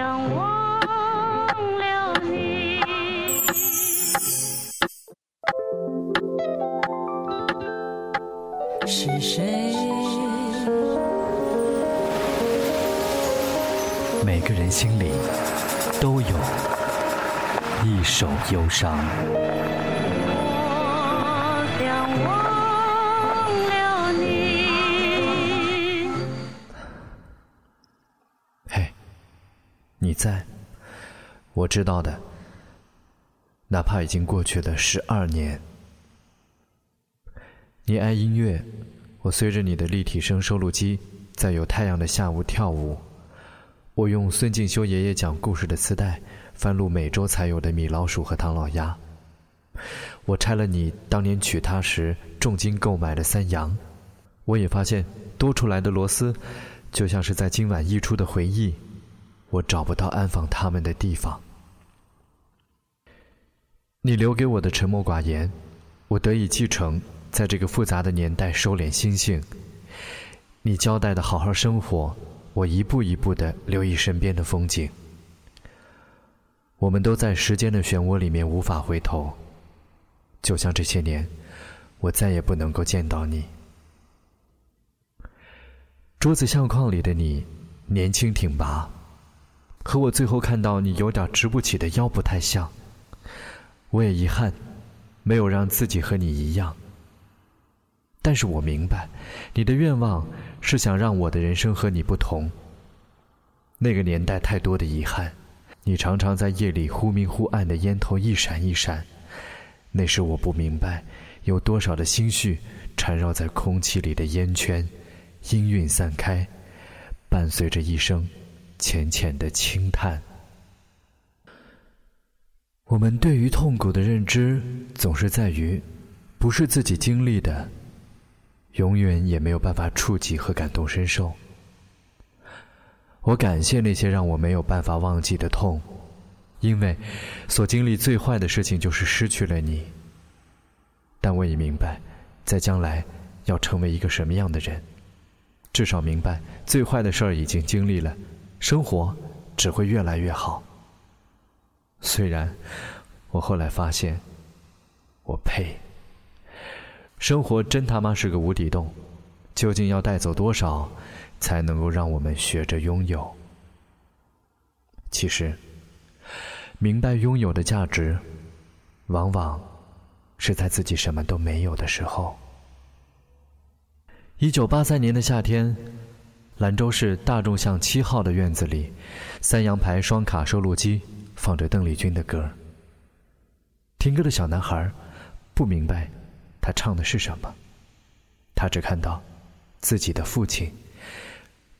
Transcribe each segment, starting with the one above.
想忘了你。是谁？每个人心里都有一首忧伤。你在，我知道的。哪怕已经过去了十二年，你爱音乐，我随着你的立体声收录机，在有太阳的下午跳舞。我用孙敬修爷爷讲故事的磁带，翻录每周才有的米老鼠和唐老鸭。我拆了你当年娶她时重金购买的三洋，我也发现多出来的螺丝，就像是在今晚溢出的回忆，我找不到安放他们的地方。你留给我的沉默寡言，我得以继承，在这个复杂的年代收敛心性。你交代的好好生活，我一步一步的留意身边的风景。我们都在时间的漩涡里面无法回头，就像这些年，我再也不能够见到你。桌子相框里的你，年轻挺拔，和我最后看到你有点直不起的腰不太像。我也遗憾，没有让自己和你一样。但是我明白，你的愿望是想让我的人生和你不同。那个年代太多的遗憾，你常常在夜里忽明忽暗的烟头一闪一闪，那时我不明白，有多少的心绪缠绕在空气里的烟圈，氤氲散开，伴随着一声浅浅的轻叹。我们对于痛苦的认知，总是在于，不是自己经历的，永远也没有办法触及和感同身受。我感谢那些让我没有办法忘记的痛，因为所经历最坏的事情就是失去了你。但我也明白，在将来要成为一个什么样的人，至少明白最坏的事儿已经经历了，生活只会越来越好。虽然我后来发现，我配。生活真他妈是个无底洞，究竟要带走多少，才能够让我们学着拥有？其实，明白拥有的价值，往往是在自己什么都没有的时候。一九八三年的夏天，兰州市大众巷七号的院子里，三洋牌双卡收录机。放着邓丽君的歌。听歌的小男孩不明白他唱的是什么，他只看到自己的父亲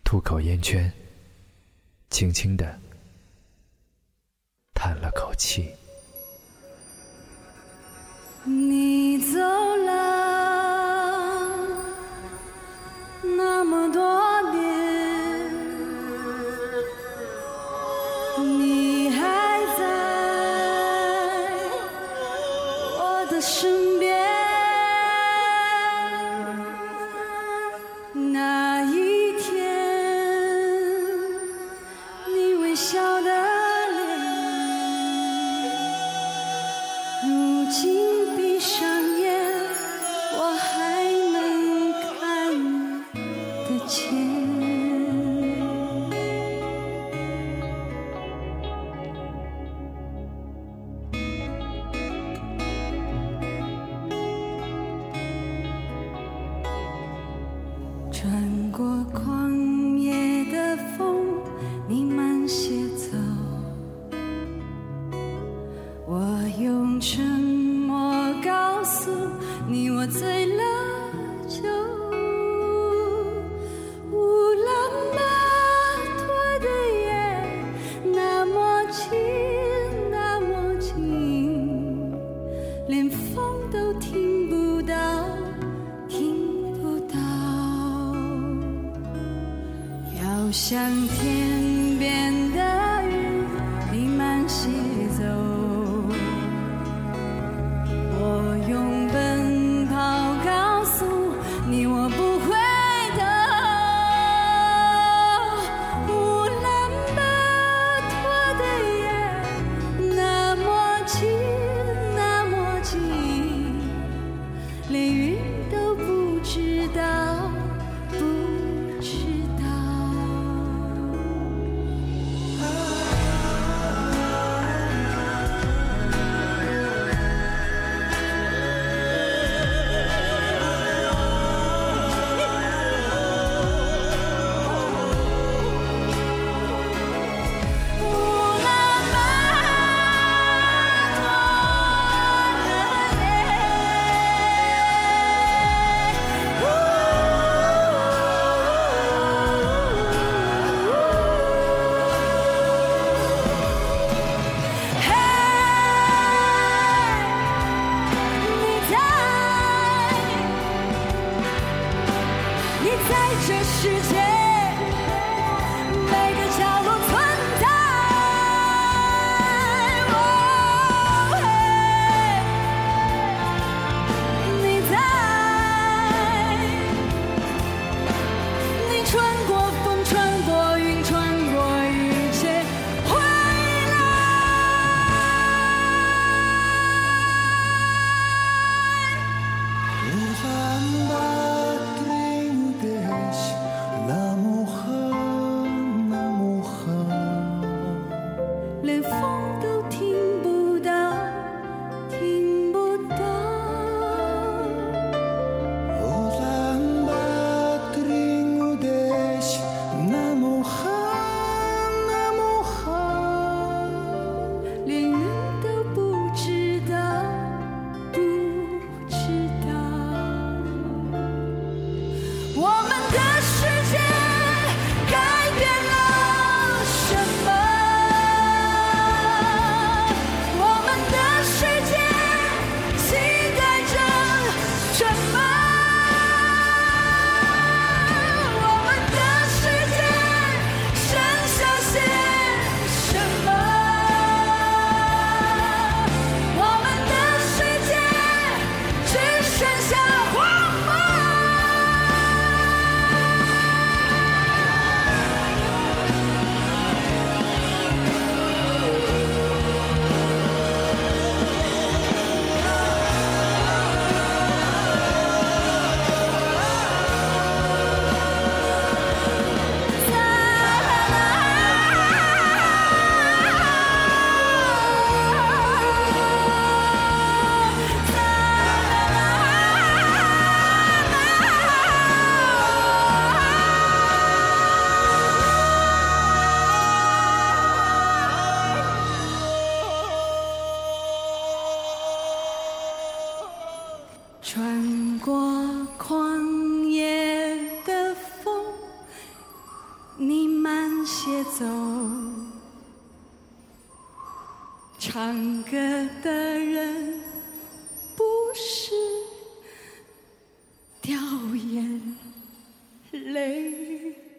吐口烟圈，轻轻的叹了口气。你走了那么多向天。在这世界每个角落存在。哦，你在，你穿过风，穿过云，穿过一切，回来。无法安。走，唱歌的人不是掉眼泪。